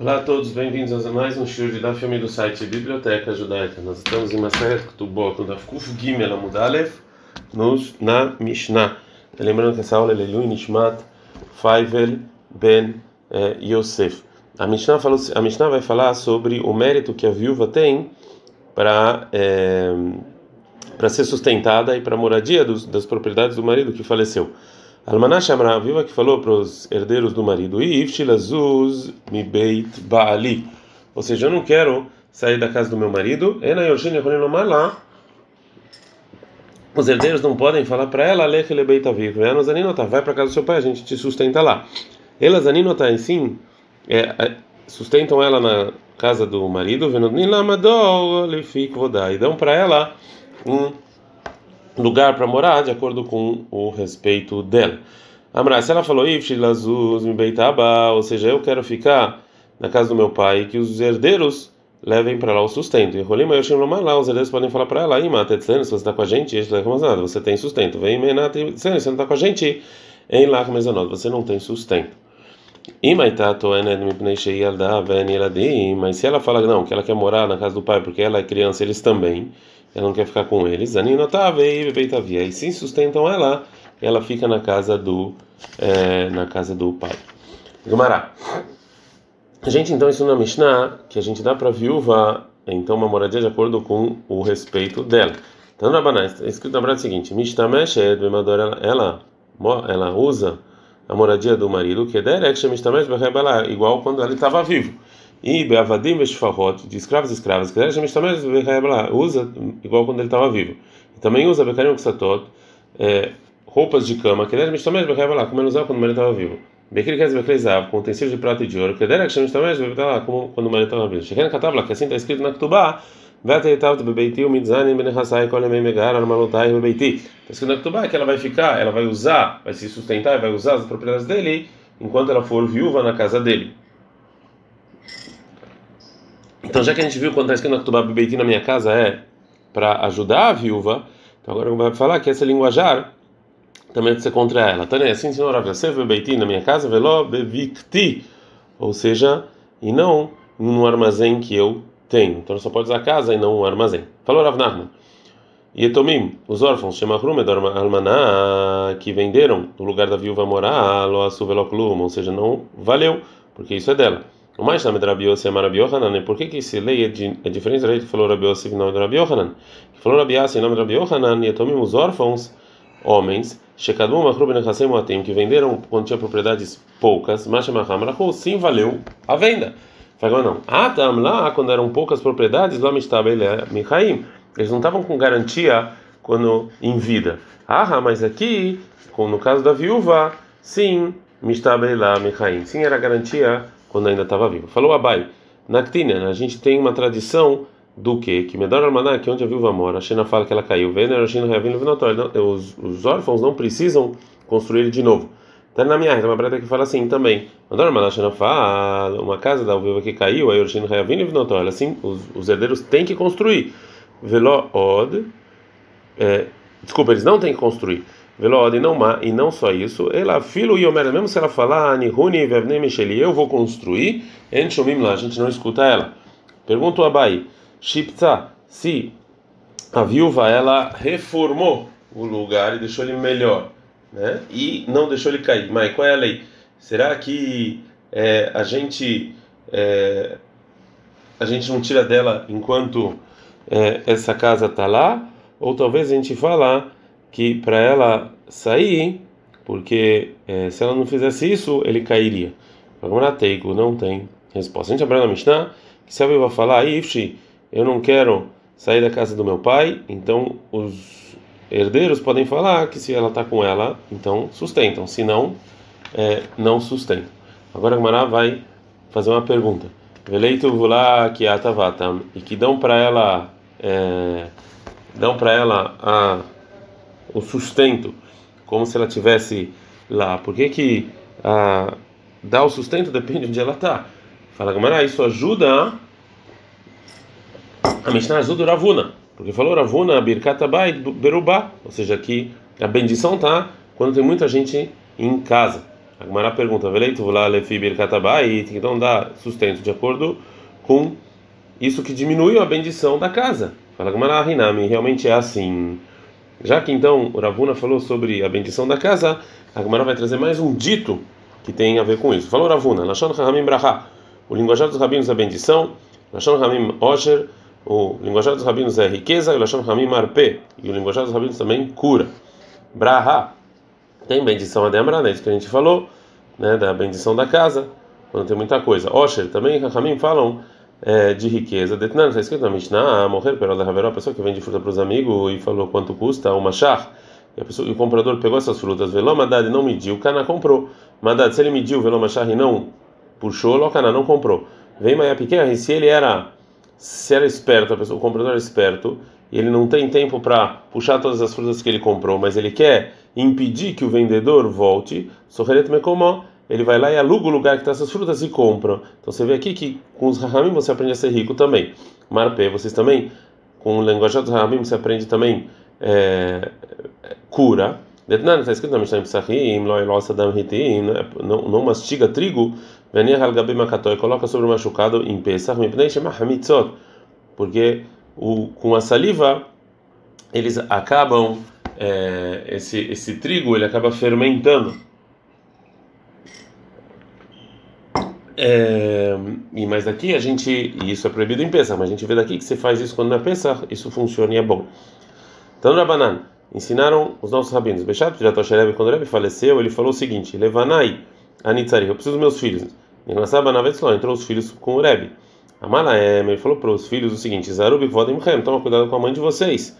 Olá a todos, bem-vindos a mais um show de Daf do site Biblioteca Judaica. Nós estamos em Maseret Ktubot, no Daf Kuf Gimel Amudalev, na Mishnah. Lembrando que essa aula é Leilu Nishmat Faivel Ben eh, Yosef. A Mishnah, falou, a Mishnah vai falar sobre o mérito que a viúva tem para eh, para ser sustentada e para a moradia dos, das propriedades do marido que faleceu. Almanash Amra, a viúva que falou para os herdeiros do marido, Ifshilazuz mi beit baali. Ou seja, eu não quero sair da casa do meu marido. Os herdeiros não podem falar para ela, vai para casa do seu pai, a gente te sustenta lá. Elas aninota sim, é, sustentam ela na casa do marido, e dão para ela um lugar para morar de acordo com o respeito dela. Amra, se ela falou ou seja, eu quero ficar na casa do meu pai, que os herdeiros levem para lá o sustento. E Rolima lá, os herdeiros podem falar para ela, se você está com a gente, você tem sustento. Vem se você não está com a gente, em lá você não tem sustento. Mas se ela fala não, que ela quer morar na casa do pai porque ela é criança, eles também ela não quer ficar com eles. E sim sustentam ela, ela fica na casa do é, na casa do pai. Gumará. A gente então ensina na Mishnah que a gente dá para viúva então uma moradia de acordo com o respeito dela. Então na Baná, está escrito na Brada o seguinte: Mistameshed ela, ela ela usa a moradia do marido que é igual quando ele estava vivo. E Beavadim Veshfarot, de escravos e escravas, que usa igual quando ele estava vivo. E também usa Bekarim Ksatot, é, roupas de cama, que ele como ele usava quando ele estava vivo. Bekirkez Bekleizav, com utensílios de prata e de ouro, que ele como quando ele estava vivo. Sheken Katabla, que assim está escrito na Ktubá, Está escrito na Ktubá que ela vai ficar, ela vai usar, vai se sustentar, vai usar as propriedades dele enquanto ela for viúva na casa dele. Então, já que a gente viu quando está escrito Ketubá Bebeiti na minha casa é para ajudar a viúva, então agora vai falar que essa linguajar também deve ser contra ela. Assim, senhor Avyasev Bebeiti na minha casa, veló bevikti, ou seja, e não num armazém que eu tenho. Então, só pode usar casa e não um armazém. Falou Rav Nachman. Yetomim, os órfãos, Shemachrum Almaná, que venderam no lugar da viúva morar, lo asuveloklum, ou seja, não valeu, porque isso é dela. O mais nome de Rabi Yossi é Rabi Yohanan. Por que que esse lei é, de, é diferente da lei que falou Rabi Yossi em nome de Rabi Yohanan? Que falou Rabi Yossi em nome de Rabi Yohanan e tomim os órfãos, homens, Shekadum Machru Ben Hassem Moatim, que venderam quando tinha propriedades poucas, Mashamaham Rahu, sim valeu a venda. Falou não. Ah, tam lá, quando eram poucas propriedades, lá estava ele Michaim. Eles não estavam com garantia quando em vida. Ah, mas aqui, no caso da viúva, sim, Mistabelá Michaim. Sim, era garantia quando ainda estava vivo. Falou Abai, na Ktina, a gente tem uma tradição do que? Que Medor Almaná, que onde a viúva mora, a Shena fala que ela caiu. Os, os órfãos não precisam construir de novo. Tá na minha uma breta que fala assim também. Medor Almaná, Shena fala, uma casa da viúva que caiu, aí Orshino Reavin Vinotor, assim, os, os herdeiros têm que construir. Veló Od, é, desculpa, eles não têm que construir. Velod e não e não só isso, ela filo e omer, mesmo se ela falar anihuni vevne micheli, eu vou construir, enxomim lá, a gente não escuta ela. Pergunta o Abai, shipta, se a viúva ela reformou o lugar e deixou ele melhor, né? E não deixou ele cair. Mas qual é a lei? Será que é, a gente é, a gente não tira dela enquanto é, essa casa está lá? Ou talvez a gente fala que para ela sair, porque é, se ela não fizesse isso, ele cairia. Agora Teigo não tem resposta. A gente abre na Mishnah que se a vai falar, Ifshi, eu não quero sair da casa do meu pai, então os herdeiros podem falar que se ela está com ela, então sustentam, se não, é, não sustentam. Agora a Gemara vai fazer uma pergunta. Veleito vula que atavatam e que dão para ela é, dão para ela a o sustento, como se ela tivesse lá. Por que que ah, dar o sustento depende de onde ela está? Fala Gamara, isso ajuda a Mishnah ajuda o Ravuna, porque falou Ravuna Birkat Abai Berubá, ou seja, que a bendição tá quando tem muita gente em casa. A Gemara pergunta: Veleito lá lefi birkatabai, então dá sustento de acordo com isso que diminui a bendição da casa. Fala Gemara Rinami, realmente é assim. Já que então o Ravuna falou sobre a bendição da casa, a Gemara vai trazer mais um dito que tem a ver com isso. Falou Ravuna, Lashon Hamim Braha, o linguajar dos rabinos é bendição, Lashon Hamim Osher, o linguajar dos rabinos é riqueza, e Lashon Hamim Arpe, e o linguajar dos rabinos também cura. Braha, tem bendição a Demra, né? Isso que a gente falou, né? Da bendição da casa, quando tem muita coisa. Osher, também Hamim falam é, de riqueza. Detnan, está escrito na Mishnah, morrer pelo da Haveró, a pessoa que vende fruta para os amigos e falou quanto custa uma char. E, pessoa, o comprador pegou essas frutas, velou Madad não mediu, o Cana comprou. Madad, se ele mediu, velou Machar e não puxou, o Cana não comprou. Vem Maia pequena, e se ele era, se era esperto, pessoa, o comprador era esperto, e ele não tem tempo para puxar todas as frutas que ele comprou, mas ele quer impedir que o vendedor volte, Soheret Mekomó ele vai lá e aluga o lugar que está essas frutas e compra. Então você vê aqui que com os Rahamim você aprende a ser rico também. Marpe, vocês também, com o linguajar dos Rahamim você aprende também é, cura. Detnan, está escrito na Mishnah Psachim, não não mastiga trigo, venir halgabe makatoi, coloca sobre o machucado em Pesach, mipnei shema hamitzot, porque o, com a saliva eles acabam, é, esse, esse trigo ele acaba fermentando. É, e mas daqui a gente, e isso é proibido em Pesach, mas a gente vê daqui que você faz isso quando não é Pesach, isso funciona e é bom. Então, Rabanan, ensinaram os nossos rabinos. Bechat Piratoshereb, quando o Rebbe faleceu, ele falou o seguinte: Levanai Anitzari, eu preciso dos meus filhos. Entrou os filhos com o Rebbe. Amalaem, ele falou para os filhos o seguinte: Zarub Vodimchem, toma cuidado com a mãe de vocês.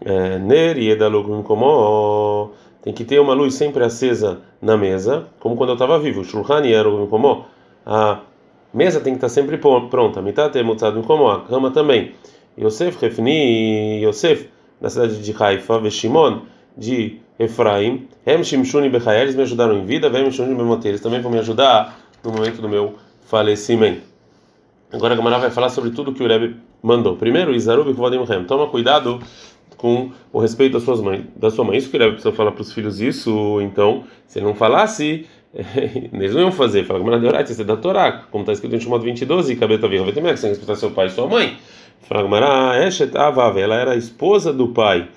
É, Ner Yedalugum Komó. Tem que ter uma luz sempre acesa na mesa, como quando eu estava vivo. Shulchan Yerugum Komó a mesa tem que estar sempre pronta. Mitate mutzad como a cama também. Yosef Refni Yosef da cidade de Haifa, Veshimon de Efraim, Hem Shimshuni eles me ajudaram em vida, Vem Shimshuni eles também vão me ajudar no momento do meu falecimento. Agora a Gamara vai falar sobre tudo que o Rebbe mandou. Primeiro, Izarub Kvodimhem, toma cuidado com o respeito das suas mães, da sua mãe. Isso que o Rebbe precisa falar para os filhos isso, então, se ele não falasse, eles não iam fazer, fala Gamara de Orat, isso é da Torá, como está escrito em Shemot 22, e Cabeta Virra Vetemer, que você respeitar seu pai e sua mãe. Fala Gamara, Eshet Avav, ela era a esposa do pai,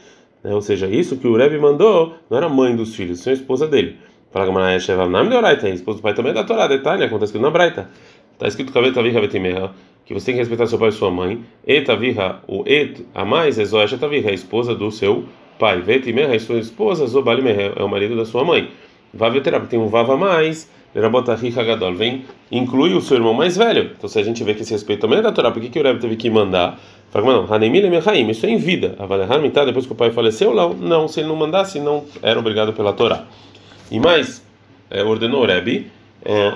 né? ou seja, isso que o Rebbe mandou não era mãe dos filhos, são a esposa dele. Fala Gamara, Eshet Avav, Nam de a esposa do pai também é da Torá, detalhe, como está escrito na Braita. Está escrito Cabeta Virra Vetemer, que você tem que respeitar seu pai e sua mãe. Eta Virra, o Et, a mais, é Zoeshet a esposa do seu pai. Vetemer, a sua esposa, Zobali é o marido da sua mãe. Vaveterab tem um Vava mais, vem, inclui o seu irmão mais velho. Então, se a gente vê que esse respeito também é da Torá, por que, que o Rebbe teve que mandar? Fala, não, Hanemile Mechaim, isso é em vida. Avalehar Mitá, depois que o pai faleceu, não, não, se ele não mandasse, não era obrigado pela Torá. E mais, é, ordenou o Rebbe, é,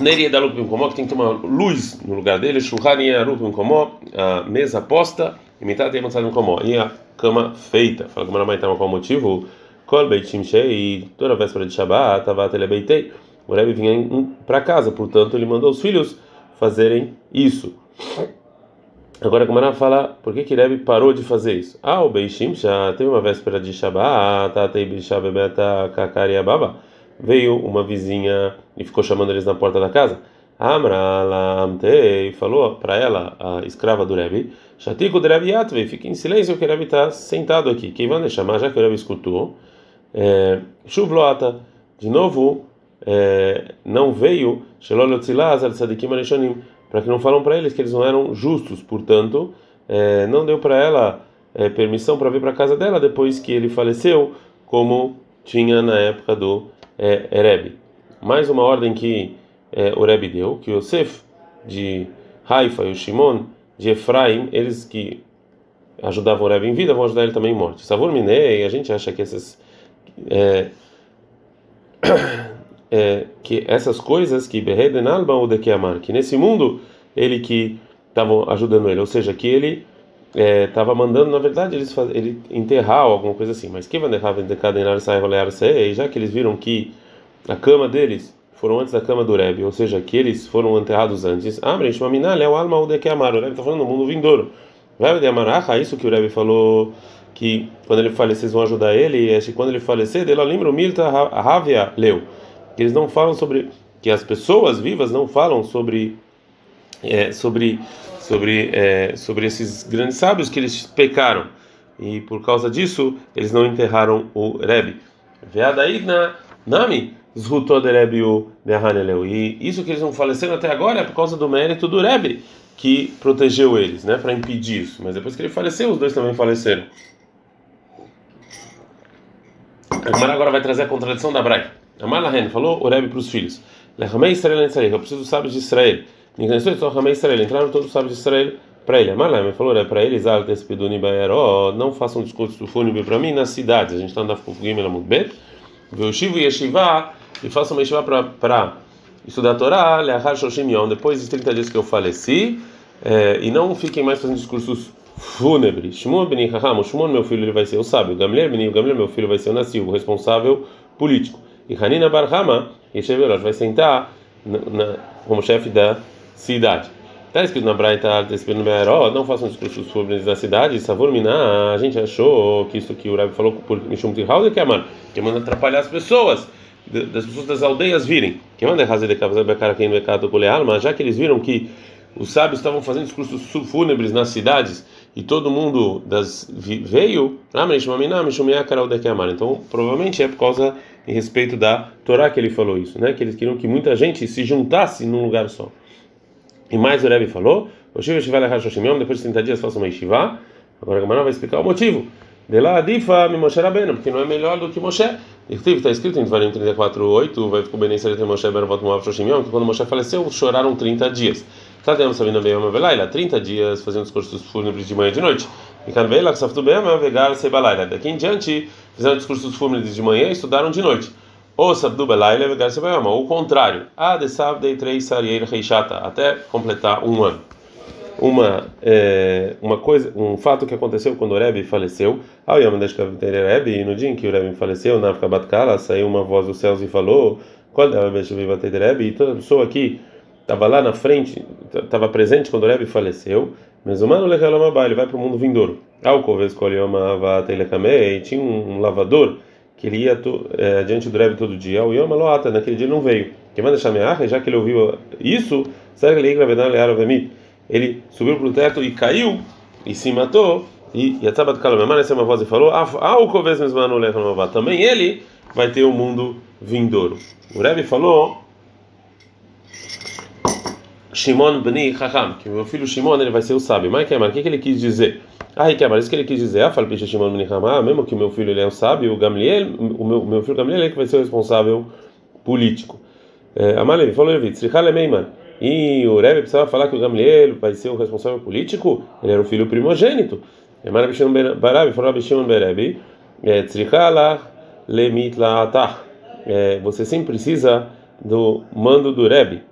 Neria da Lupim Komó, que tem que uma luz no lugar dele, Shulhania Lupim Komó, a mesa posta, e Mitá tem avançado em Komó, e a cama feita. Fala que o então qual motivo? Kol Beitim Shei, toda véspera de Shabbat, Tavat Elebeitei, o Rebbe vinha para casa, portanto ele mandou os filhos fazerem isso. Agora a Gamara fala, por que que Rebbe parou de fazer isso? Ah, o Beishim já teve uma véspera de Shabbat, Tatei Bishabebeta Kakariababa, veio uma vizinha e ficou chamando eles na porta da casa. Amralamtei falou para ela, a escrava do Rebbe, Shatiko Rebbe Yatvei, fique em silêncio que o Rebbe está sentado aqui. Quem vai chamar, já que o Rebbe escutou, Shuvloata, de novo, é, não veio para que não falam para eles que eles não eram justos, portanto, é, não deu para ela é, permissão para vir para casa dela depois que ele faleceu, como tinha na época do é, Ereb. Mais uma ordem que é, o Rebbe deu, que Yosef de Haifa e o Shimon de Efraim, eles que ajudavam o Rebbe em vida, vão ajudar ele também em morte. Savor Minei, a gente acha que esses é, é, que essas coisas que ou que nesse mundo ele que estava ajudando ele, ou seja, que ele estava é, mandando, na verdade, eles faz, ele enterrar ou alguma coisa assim. Mas que vai já que eles viram que a cama deles foram antes da cama do Rebbe, ou seja, que eles foram enterrados antes. Abre, é o alma o de. O Rebbe está falando no mundo vindouro. Vai de amar, isso que o Rebbe falou que quando ele falecer vão ajudar ele, e quando ele falecer, dele lembra o Milta Havia leu, eles não falam sobre que as pessoas vivas não falam sobre é, sobre sobre é, sobre esses grandes sábios que eles pecaram e por causa disso eles não enterraram o Rebbe. Veadaí na Nami e isso que eles não faleceram até agora é por causa do mérito do Rebbe que protegeu eles, né, para impedir isso. Mas depois que ele faleceu, os dois também faleceram. A agora vai trazer a contradição da Braita. Amalahen falou o Rebbe para os filhos: Lechamei Israel eu preciso dos sábios de Israel. Entraram todos os sábios de Israel para ele. Amalahen falou para eles: Não façam discurso fúnebre para mim nas cidades. A gente está andando com o Gimel Amudbet. E Yeshiva e façam uma Yeshiva para estudar a Torá, Leahar Shoshim Yom, depois dos 30 dias que eu faleci, é, e não fiquem mais fazendo discursos fúnebres. Shimon ben Raham, Shimon, meu filho, ele vai ser o sábio. Gamliel ben Gamliel, meu filho, vai ser o nascido, o responsável político. E Hanina Barhama, Yesheverot, vai sentar na, na, como chefe da cidade. Está escrito na Braita, não façam discursos fúnebres na cidade. Savor a gente achou que isso que o Rabi falou por Mishum Tirhauser, que é, mano, que manda atrapalhar as pessoas das pessoas das aldeias virem. Que manda de alma, já que eles viram que os sábios estavam fazendo discursos fúnebres nas cidades e todo mundo das veio, então provavelmente é por causa em respeito da Torá que ele falou isso, né? Que eles queriam que muita gente se juntasse num lugar só. E mais o Rebbe falou, depois de 30 dias faça uma yeshiva. Agora a Gamara vai explicar o motivo. De lá adifa mi Moshe Rabbeinu, porque não é melhor do que Moshe. Está escrito em Devarim 34:8, vai ficar bem entre Moshe Shoshim que quando Moshe faleceu, choraram 30 dias. Sabendo bem uma velaila, 30 dias fazendo os cursos fúnebres de manhã e de noite. E kan veila saftu bem uma vegar sebalaila. Daqui em diante, fizeram discursos fúnebres de manhã e estudaram de noite. Ou sabdu belaila vegar sebayama, ou o contrário. Ah, de sabdei três sarieir reishata, até completar um ano uma é, uma coisa, um fato que aconteceu quando o Rebbe faleceu. Ao Yamadesh Rebbe, e no dia em que o Rebbe faleceu, na Batkala, saiu uma voz dos céus e falou: Quando o Rebbe, e toda pessoa aqui estava lá na frente, estava presente quando o Rebbe faleceu. Mas o mano ele vai para o mundo vindouro. Ao escolheu uma e tinha um lavador que ele ia é, diante do Rebbe todo dia. O Yom Loata, naquele dia não veio. Que manda chamar, já que ele ouviu isso, ele subiu para o teto e caiu e se matou. E Yatzabat Kalamemar, essa é uma voz e falou: Ah, o Koves Também ele vai ter o um mundo vindouro. O Rebbe falou. Shimon Bni Chacham, que meu filho Shimon ele vai ser o sábio. Mas Kemar, o que, ele quis dizer? Ah, Kemar, isso que ele quis dizer, ah, fala Shimon Bni Chacham, mesmo que o meu filho ele é o sábio, o Gamliel, o meu, meu filho Gamliel é que vai ser o responsável político. É, Amalevi falou, Levi, Tzrichale Meiman, e o Rebbe precisava falar que o Gamliel vai ser o responsável político, ele era o filho primogênito. É, você sempre precisa do mando do Rebbe,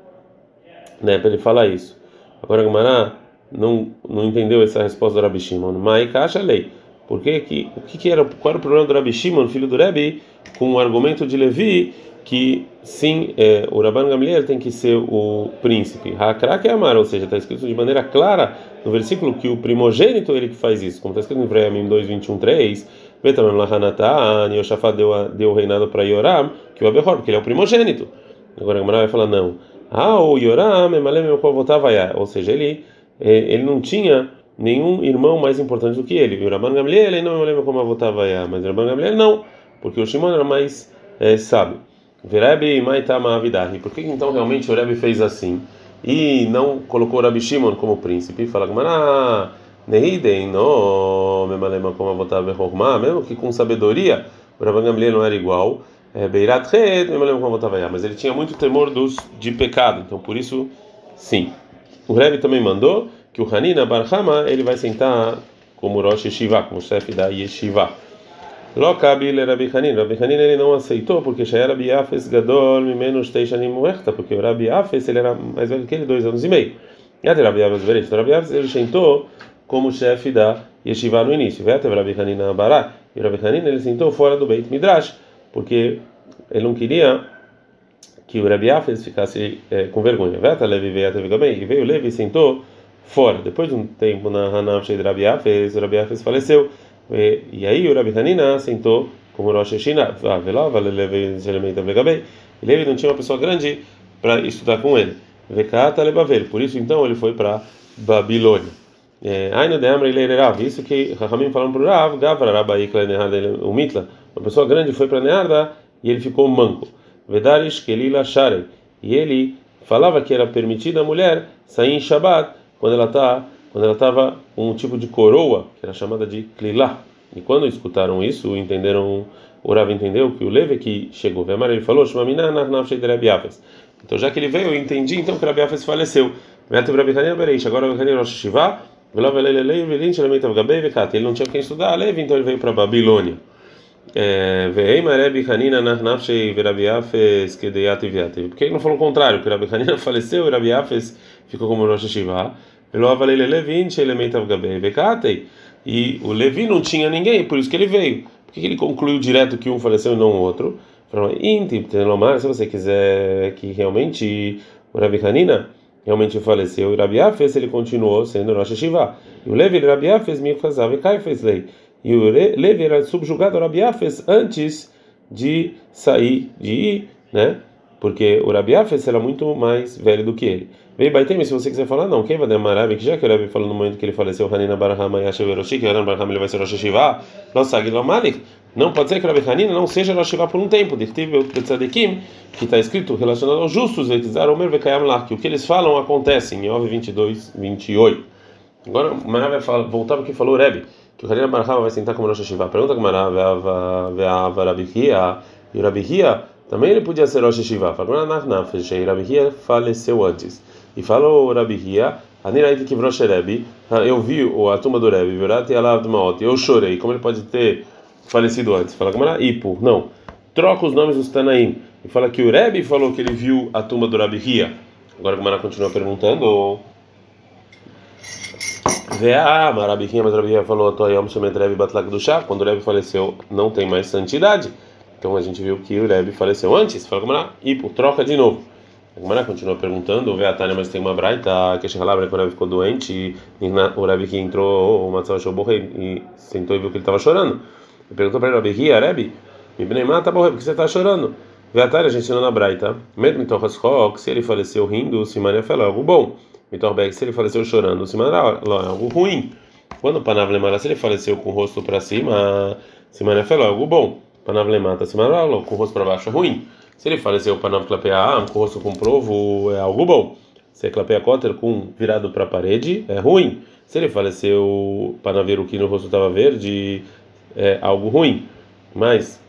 né, para ele falar isso. Agora Gamará não não entendeu essa resposta do Rabi Shimon. Mas caixa lei. Por que que o que, que era qual era o problema do Rabi Shimon, filho do Rebbe, com o argumento de Levi que sim, é, o Rabban Gamliel tem que ser o príncipe. Hakrak é amar, ou seja, está escrito de maneira clara no versículo que o primogênito é ele que faz isso, como está escrito em Vreamim 2, 21, 3. Betamem Lahanatan, Yoshafat deu, deu o reinado para Yoram, que o Abehor, porque ele é o primogênito. Agora a Gamara vai falar, não. Ah, o Yoram, ou seja, ele, é, ele não tinha nenhum irmão mais importante do que ele. O Rabban Gamliel, ele não me lembro como a mas o Rabban Gamliel não, porque o Shimon era mais é, sábio. Verebi Maitama Avidahi. Por que então realmente o Rebbe fez assim? E não colocou o Rabi Shimon como príncipe? Fala Gmará, Nehidei, no, Memalema como avotava Rohma, mesmo que com sabedoria, o Rabban Gamliel não era igual. É, Beirat Red, Memalema como avotava mas ele tinha muito temor dos, de pecado, então por isso, sim. O Rebbe também mandou que o Hanina Barhama ele vai sentar como Rosh Yeshiva, como chefe da Yeshiva. Lokabil Rabi Hanin. Rabi Hanin ele não aceitou porque já era Biafes Gadol menos Teishanim Muerta, porque o Rabi Afes ele era mais velho que ele, dois anos e meio. E até Rabi Afes Bereit. Rabi Afes ele sentou como chefe da Yeshiva no início. Veio até Rabi Hanin Bará. E Rabi Hanin ele sentou fora do Beit Midrash, porque ele não queria que o Rabi Afes ficasse é, com vergonha. Até Levi veio até. E veio Levi e sentou fora. Depois de um tempo na Hanav de Rabi Afes, o Rabi Afes faleceu. E, e aí o Rabi Hanina sentou como Rosh Hashanah, ah, Levi Levi não tinha uma pessoa grande para estudar com ele. Vekata lebavel, por isso então ele foi para Babilônia. Ainda de Amra ele Rav, isso que Rahamim falaram para o Rav, Gavra Rabaikla o Mitla, uma pessoa grande foi para Nearda e ele ficou manco. Vedarish Kelila Sharei, e ele falava que era permitido a mulher sair em Shabbat quando ela tá quando ela estava com um tipo de coroa que era chamada de Klilá. E quando escutaram isso, entenderam, o Rav entendeu que o Leve que chegou, Vemar ele falou, Então já que ele veio, eu entendi então que Rabi Afes faleceu. Agora ele não tinha quem estudar a Levi, então ele veio para Babilônia. Por que ele não falou o contrário? Que Rabi Hanina faleceu e Rabi Afes ficou como Rosh Hashiva. E o Levi não tinha ninguém, por isso que ele veio. Por que ele concluiu direto que um faleceu e não o outro? Se você quiser que realmente o Rabi Hanina realmente faleceu, e Rabi Afes ele continuou sendo Rosh Hashiva. E o Levi, Rabi Afes, me fazava e Kai fez lei. E o Levi era subjugado a Rabi Afes antes de sair, de ir, né? Porque o Rabi Afes era muito mais velho do que ele. Vem Baitem, se você quiser falar, não. Quem vai demorar? Que já que o Rebbe falou no momento que ele faleceu, Hanina Barahama Yashev Eroshi, que Hanina Barahama ele vai ser Rosh não sabe Malik. Não pode ser que o Rebbe Hanina não seja Rosh Hashivah por um tempo. Tzadikim, que está escrito relacionado aos justos, que o que eles falam acontece em Ov 22, 28. Agora, o Marav vai voltar para o que falou o Rebbe, que o Hanina Barahama vai sentar como Rosh Hashivah. Pergunta que o Marav, Veava Rabihia, e o Rabihia também ele podia ser Rosh. Agora, Nafnaf, Rabihia faleceu antes. E falou Rabi Hia, eu vi a tumba do Rebbe, eu chorei. Como ele pode ter falecido antes? Fala Gamara, Ipo, não. Troca os nomes dos Tanaim. E fala que o Rebbe falou que ele viu a tumba do Rabi Hia. Agora a Gamara continua perguntando. Vea, Marabi Hia, mas Rabi Hia falou, Toyam Shemet Rebbe Batlak do Chá. Quando o Rebbe faleceu, não tem mais santidade. Então a gente viu que o Rebbe faleceu antes. Fala Gamara, Ipo, troca de novo. A continua perguntando, o Veatânia, mas tem uma braita, que Shechalabra, quando ele ficou doente, e o Rebbe que entrou, o Matzah achou e sentou e viu que ele estava chorando. Ele perguntou para ele, Rebbe, Ria, Rebbe, Ibnei tá bom, por que você está chorando? Veatânia, a gente ensinou na braita, mesmo Mitochas se ele faleceu rindo, Simania é algo bom. Mitorbek, se ele faleceu chorando, Simania é algo ruim. Quando Panavlemara, se ele faleceu com o rosto para cima, Simania é algo bom. Panavlemata, Simania com o rosto para baixo é ruim. Se ele faleceu para não clapear com o rosto com provo, é algo bom. Se é clapear cotter com virado para a parede, é ruim. Se ele faleceu que no rosto estava verde, é algo ruim. Mas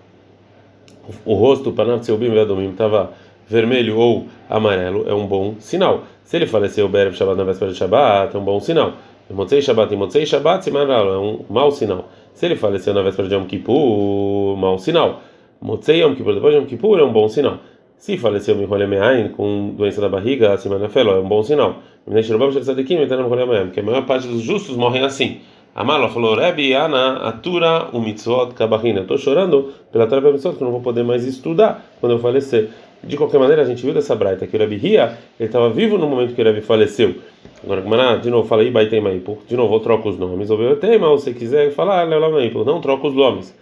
o rosto para não ser o bim estava vermelho ou amarelo, é um bom sinal. Se ele faleceu Berev Shabbat na véspera de Shabbat, é um bom sinal. Motzei Shabbat e Motzei Shabbat, é um mau sinal. Se ele faleceu na véspera de Yom Kippur, mau sinal. Motzei Yom Kippur, depois de Yom Kippur, é um bom sinal. Se faleceu Miholemeain com doença da barriga, acima da felo, é um bom sinal. Porque a maior parte dos justos morrem assim. Amalo falou, Rebbe, Ana, Atura, o Mitzvot, Kabahina. Estou chorando pela Torá Mitzvot, que eu não vou poder mais estudar quando eu falecer. De qualquer maneira, a gente viu dessa braita que o Rebbe Ria, ele estava vivo no momento que o Rebbe faleceu. Agora, de novo, fala aí, Baitema Maipur. De novo, eu troco os nomes. Ou tenho, mas se quiser falar, Leolam Maipur. Não troca os nomes.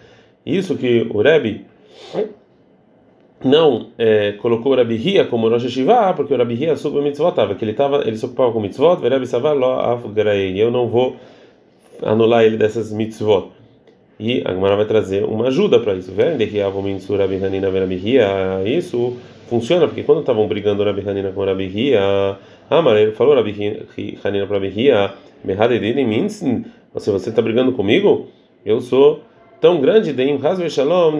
Isso que o Rebbe não é, colocou o Rabi Hia como Rosh Hashiva, porque o Rabi Hia sobre mitzvot, que ele tava, ele se ocupava com mitzvot, Rabi Savar lo eu não vou anular ele dessas mitzvot. E a Gemara vai trazer uma ajuda para isso. Isso funciona porque quando estavam brigando Rabi Hanina com Rabi Hia, Amar, ele falou Rabi Hanina para Rabi Hia, se você está brigando comigo, eu sou tão grande de Shalom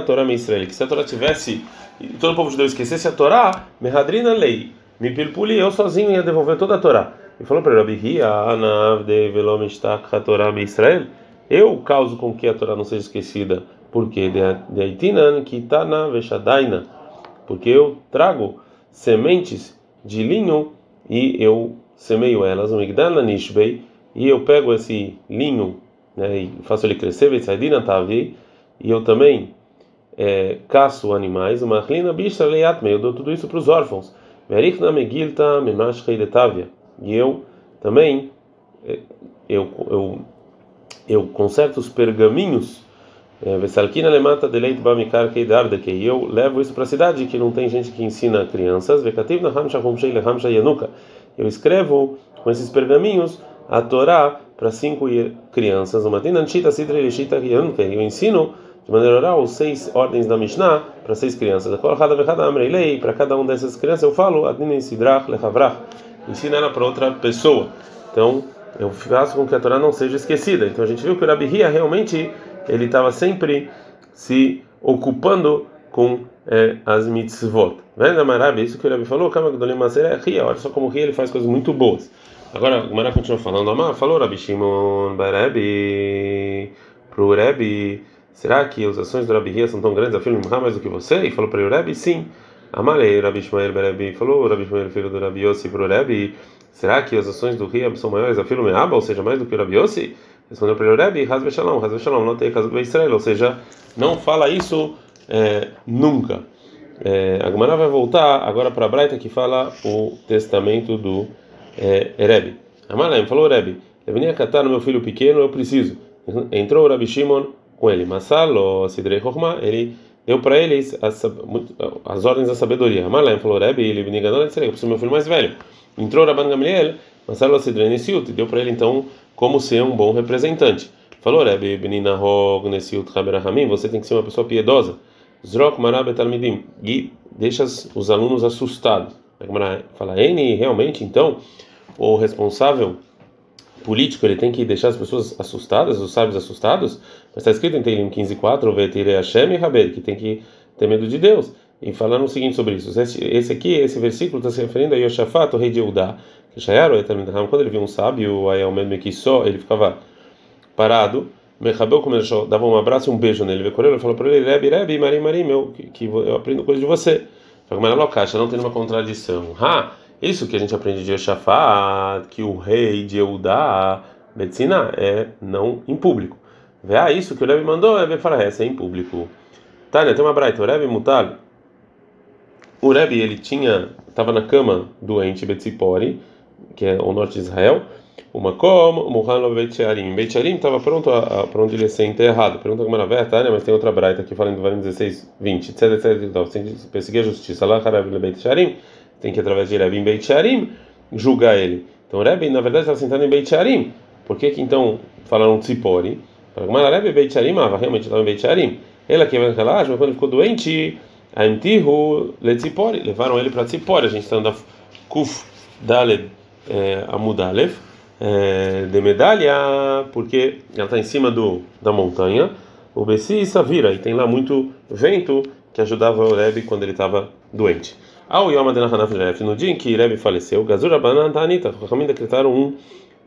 Torah Israel que se a Torá tivesse e todo o povo judeu esquecesse a Torá, Mehadrina lei, me pilpuli, eu sozinho ia devolver toda a Torá. E falou para Rabi Hia, Anav de Velom Torah Israel, eu causo com que a Torá não seja esquecida, porque de Aitinan Kitana Veshadaina, porque eu trago sementes de linho e eu semeio elas, um Igdana Nishbei, e eu pego esse linho né, e faço ele crescer, e eu também é, caço animais, uma bicha eu dou tudo isso para os órfãos. E eu também é, eu, eu, eu conserto os pergaminhos, é, Vesalkina lemata deleit bamikar keidarde, e eu levo isso para a cidade que não tem gente que ensina crianças, Vekativ na hamsha humshei lehamsha yanuka. Eu escrevo com esses pergaminhos a Torá para cinco crianças, uma tinanchita sidra elishita yanuka. Eu ensino de maneira oral seis ordens da Mishnah para seis crianças. Para cada uma dessas crianças eu falo, Adnin sidrach lechavrach. Ensina ela para outra pessoa. Então, eu faço com que a Torá não seja esquecida. Então a gente viu que o Rabi Hia realmente ele estava sempre se ocupando com é, as mitzvot. Vendo Marabi, isso que o Rabi falou, olha só como Ria ele faz coisas muito boas. Agora, o Mará continua falando, Amar, falou Rabi Shimon Barabi, pro Rabi, será que as ações do Rabi Ria são tão grandes, afirma mais do que você? E falou para o Rabi, sim. Amalei, Rabi Shmuel Barabi, falou Rabi Shmuel, filho do Rabi Yossi, pro Rabi, Será que as ações do Ria são maiores a filho meaba, ou seja, mais do que o Rabi Yossi? Respondeu para ele, Rebbe, Hazve Shalom, não tem caso do Israel, ou seja, não fala isso é, nunca. É, a Gemara vai voltar agora para a Braita que fala o testamento do é, Rebbe. Amalem falou eu venha catar no meu filho pequeno, eu preciso. Entrou o Rabi Shimon com ele, Masalo, Sidrei Chokhmah, ele deu para eles as, as ordens da sabedoria. Amalem falou Rebbe, ele vinha ganhando, eu preciso meu filho mais velho. Entrou Rabban Gamliel, Marcelo Sidrei Nesiut, deu para ele então como ser um bom representante. Falou, Rebbe Benina Hog Nesiut Hamim, você tem que ser uma pessoa piedosa. Zrok Marab Talmidim, e deixa os alunos assustados. Fala, N, realmente então, o responsável político ele tem que deixar as pessoas assustadas, os sábios assustados, mas está escrito em Teilim 15:4, Vetire Hashem e Haber, que tem que ter medo de Deus. E falando o seguinte sobre isso, esse, esse aqui, esse versículo está se referindo a Yoshafat, o rei de Eudá, que quando ele viu um sábio, aí ao mesmo que só, ele ficava parado, Mechabel começou, dava um abraço e um beijo nele, ele falou para ele, Rebi, Rebi, Marim, Marim, meu, que, que eu aprendo coisa de você. Caixa, não tem uma contradição. Ah, isso que a gente aprende de Yoshafat, que o rei de Eudá, medicina, é não em público. Ah, isso que o Rebbe mandou, é falar, essa é em público. Tânia, tem uma braita, o Rebbe Mutal, o Rebbe, ele tinha, estava na cama doente, Betzipori, que é o norte de Israel, uma como, Muhan Beit Shearim. Beit Shearim estava pronto para onde ele ia ser enterrado. Pergunta como era verdade, né? mas tem outra braita aqui falando do Varim 16, 20, etc, etc. Então, tem que perseguir a justiça. Lá, Harav Beit Shearim, tem que através de Rebbe em Beit Shearim julgar ele. Então, Rebbe, na verdade, estava sentado em Beit Shearim. Por que que então falaram Tzipori? Falaram, Rebbe Beit Shearim, ah, realmente estava em Beit Shearim. Ele aqui mas quando ele ficou doente Antihu letzipori, levaram ele para Tzipori. A gente está andando Kuf Daled é, Amudalev é, de medalha, porque ela está em cima do, da montanha. O Bessi Savira, e tem lá muito vento que ajudava o Rebbe quando ele estava doente. Ao Yom no dia em que Rebbe faleceu, Gazura Banan Tanita, os decretaram um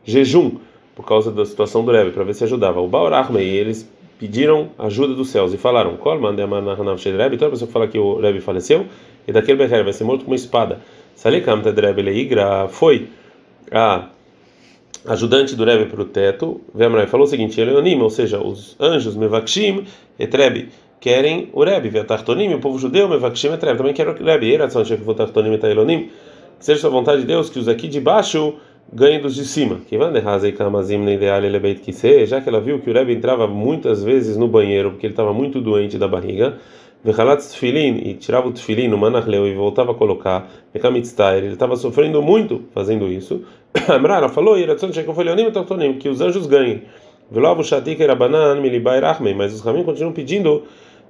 jejum por causa da situação do Rebbe, para ver se ajudava. O Baor Ahmei, eles pediram ajuda dos céus e falaram: Kol Rebbe, toda pessoa que fala que o Rebbe faleceu, e daquele Becher vai ser morto com uma espada. Salikam Rebbe Leigra foi a ajudante do Rebbe para o teto. Vemrai falou o seguinte: Eleonim, ou seja, os anjos Mevakshim e Rebbe querem o Rebbe, Vetartonim, o povo judeu Mevakshim e Rebbe também quer o Rebbe. Eratzon Shefutartonim e Elonim. Que seja a vontade de Deus que os aqui de baixo ganhe dos de cima. Já que ela viu que o Rebbe entrava muitas vezes no banheiro porque ele estava muito doente da barriga, e tirava o tefilin no manachleu e voltava a colocar, ele estava sofrendo muito fazendo isso. Ela falou, que os anjos ganhem. Mas os ramin continuam pedindo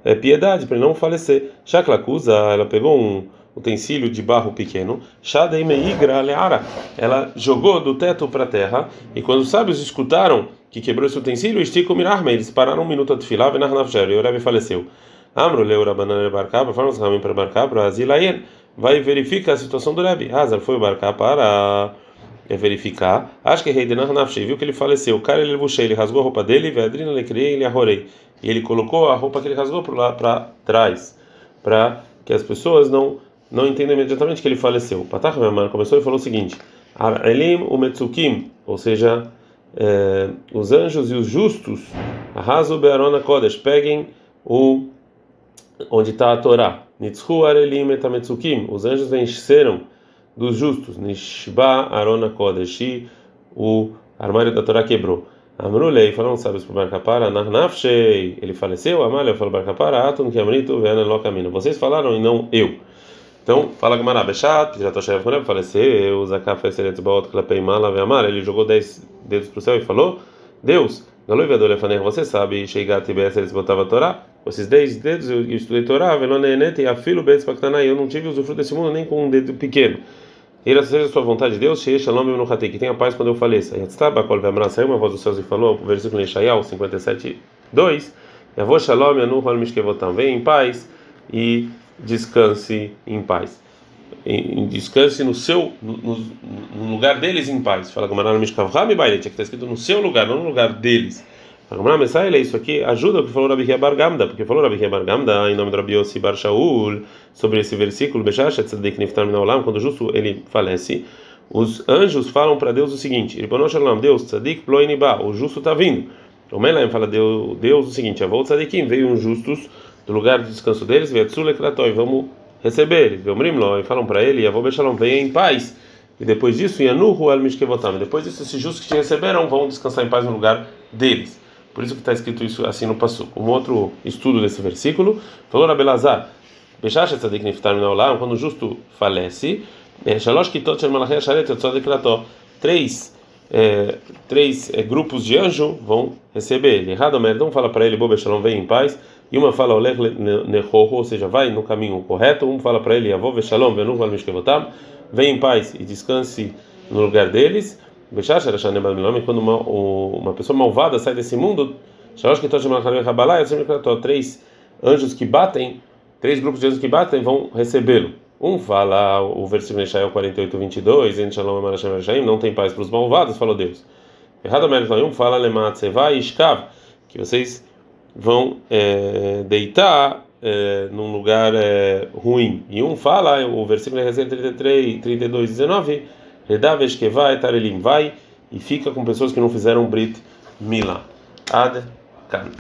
é, piedade para ele não falecer. Shaklakuza, ela pegou um utensílio de barro pequeno, ela jogou do teto para a terra, e quando os sábios escutaram que quebrou esse utensílio, eles pararam um minuto a tefilar, e o Rebbe faleceu. Amro leu Rabanan Barcá, para os Ramin para Barcá, para Azilayen, vai verificar a situação do Rebbe. Hazar foi Barcá para verificar. Acho que rei de Nafshi viu que ele faleceu. O cara ele buchei, ele rasgou a roupa dele, Vedrina ele criei, ele arrorei. E ele colocou a roupa que ele rasgou para lá para trás, para que as pessoas não não entende imediatamente que ele faleceu. Patach Me'amar começou e falou o seguinte: Elim o Metzukim, ou seja, é, os anjos e os justos, Arraso Be'arona Kodesh, peguem o onde está a Torá. Nitzhu Arelim Etametzukim, os anjos venceram dos justos. Nishba Arona Kodesh, o armário da Torá quebrou. Amrulei, falaram sábios para Barcapara, Narnafshei, ele faleceu, Amália falou Barcapara, Atun Kiamrito, Veana Locamino. Vocês falaram e não eu. Então, fala Gamara, Bechat, já estou chefe faleceu, Zaká fez Eretzbaot, Klapei Mala, Veamar, ele jogou dez dedos para o céu e falou: Deus, Galoi Vedolefaner, você sabe, Sheigat Bes Eretzbotava a Torá, esses dez dedos eu estudei Torá, Velonenet e Afilo Paktanai, eu não tive usufruto desse mundo nem com um dedo pequeno. Ele seja a sua vontade de Deus, Shei Shalom no Hatei, que tenha paz quando eu faleça. Yatztaba, Kol Vemra, saiu uma voz dos céus e falou, versículo em Shayal 57, 2, Yavô Shalom, Yanu Hol Mishkevotam, vem em paz e descanse em paz. Descanse no seu no, no, lugar deles em paz. Fala como no Mishkavram e Baile, que está escrito no seu lugar, não no lugar deles. Fala Messai, isso aqui ajuda o que falou Rabi Bar Gamda, porque falou Rabi Bar Gamda em nome de Rabi Yossi Bar Shaul sobre esse versículo, quando justo ele falece. Os anjos falam para Deus o seguinte: Deus, Tzadik Ploiniba, o justo está vindo. O Melaim fala Deus, Deus o seguinte: Avô Tzadikim, veio um justos do lugar de descanso deles, Vetzule Kratoi, vamos receber eles. Veomrimlo, e falam para ele: Avô Beshalom, venha em paz. E depois disso, Yanuhu El Mishkevotam. Depois disso, esses justos que te receberam vão descansar em paz no lugar deles. Por isso que está escrito isso assim no passo. Um outro estudo desse versículo falou na Belazar: quando o justo falece, Krató. Três é, três é, grupos de anjo vão receber ele. Errado, merda, um fala para ele, Bobe Shalom, vem em paz, e uma fala, Olech Nehoho, ou seja, vai no caminho correto, um fala para ele, Avô Shalom, Venu Val Mishkevotam, vem em paz e descanse no lugar deles. Quando uma, uma pessoa malvada sai desse mundo, três anjos que batem, três grupos de anjos que batem vão recebê-lo. Um fala, o versículo de Ishael 48, 22, não tem paz para os malvados, falou Deus. Errado, um fala, que vocês vão é, deitar é, num lugar é, ruim. E um fala, o versículo Ezequiel 33, 32, 19, Redavesh Kevai Tarelim, vai e fica com pessoas que não fizeram Brit Milá. Ad Kan.